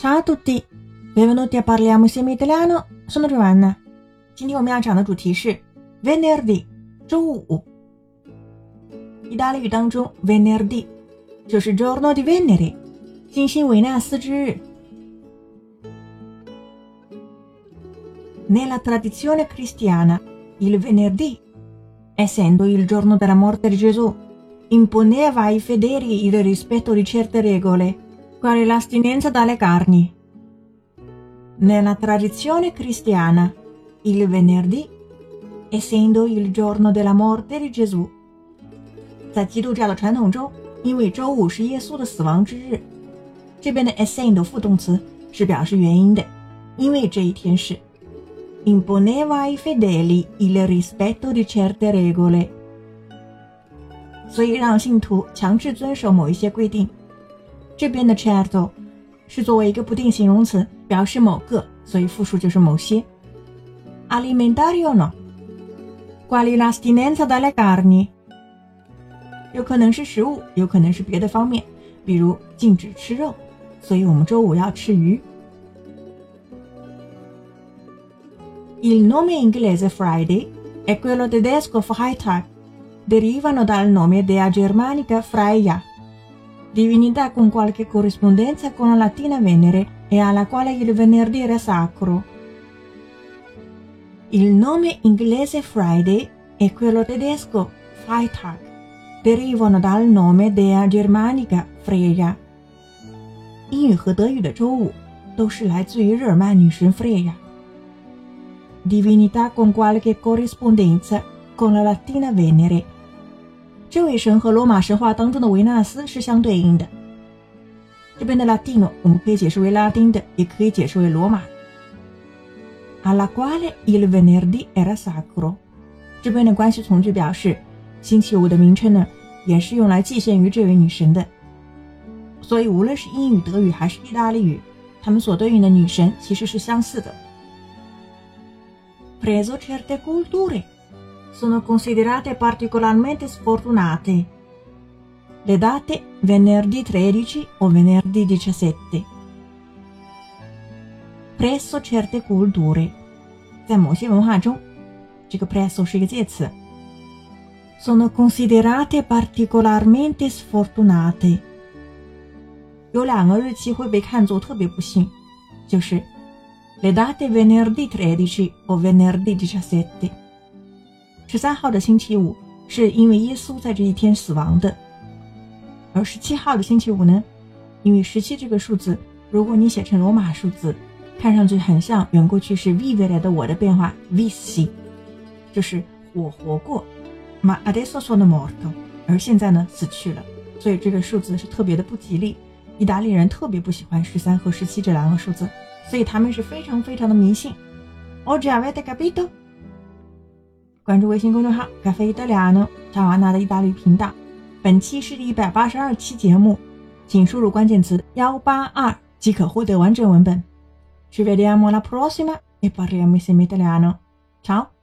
Ciao a tutti, benvenuti a Parliamo insieme italiano. Sono Giovanna。今天我们要讲的主题是 Venerdì，周五。意大利语当中，Venerdì 就是 Giorno di Venere，金星维纳斯之日。Nella tradizione cristiana, il venerdì, essendo il giorno della morte di Gesù, imponeva ai fedeli il rispetto di certe regole, quali l'astinenza dalle carni. Nella tradizione cristiana, il venerdì, essendo il giorno della morte di Gesù, 在基督教的传统中，因为周五是耶稣的死亡之日，这边的 essendo 副动词是表示原因的，因为这一天是 imponeva ai fedeli il rispetto di certe regole，所以让信徒强制遵守某一些规定。 这边的 certo 是作为一个不定形容词，表示某个，所以复数就是某些。alimentari o no？quali l'astinenza dalle carni？有可能是食物，有可能是别的方面，比如禁止吃肉，所以我们周五要吃鱼。Il nome inglese Friday e quello tedesco Freitag derivano dal nome dea germanica Freya, divinità con qualche corrispondenza con la latina Venere e alla quale il venerdì era sacro. Il nome inglese Friday e quello tedesco Freitag derivano dal nome dea germanica Freya。英语和德语的周五都是来自于日耳曼女神 Freya。divinità con qualche corrispondenza con la latina Venere。 这位神和罗马神话当中的维纳斯是相对应的。这边的 Latino 我们可以解释为拉丁的，也可以解释为罗马。Al quale il venerdì era sacro。这边的关系从句表示，星期五的名称呢，也是用来祭献于这位女神的。所以无论是英语、德语还是意大利语，它们所对应的女神其实是相似的。preso certe culture sono considerate particolarmente sfortunate. Le date venerdì 13 o venerdì 17. Presso certe culture，在某些文化中，这个 presso 是一个介词。Sono considerate particolarmente sfortunate。有两个日期会被看作特别不幸，就是 Le date venerdì 13 o venerdì 17。 十三号的星期五是因为耶稣在这一天死亡的，而十七号的星期五呢？因为十七这个数字，如果你写成罗马数字，看上去很像远过去是 vivere 的我的变化 vi c，就是我活过，ma adesso sono morto，而现在呢死去了，所以这个数字是特别的不吉利。意大利人特别不喜欢十三和十七这两个数字。所以他们是非常非常的迷信。Oggi avete capito？关注微信公众号“咖啡意大利诺”查瓦纳的意大利频道。本期是第一百八十二期节目，请输入关键词“幺八二”即可获得完整文本。Ci vediamo la prossima e parliamo insieme italiano. Ciao！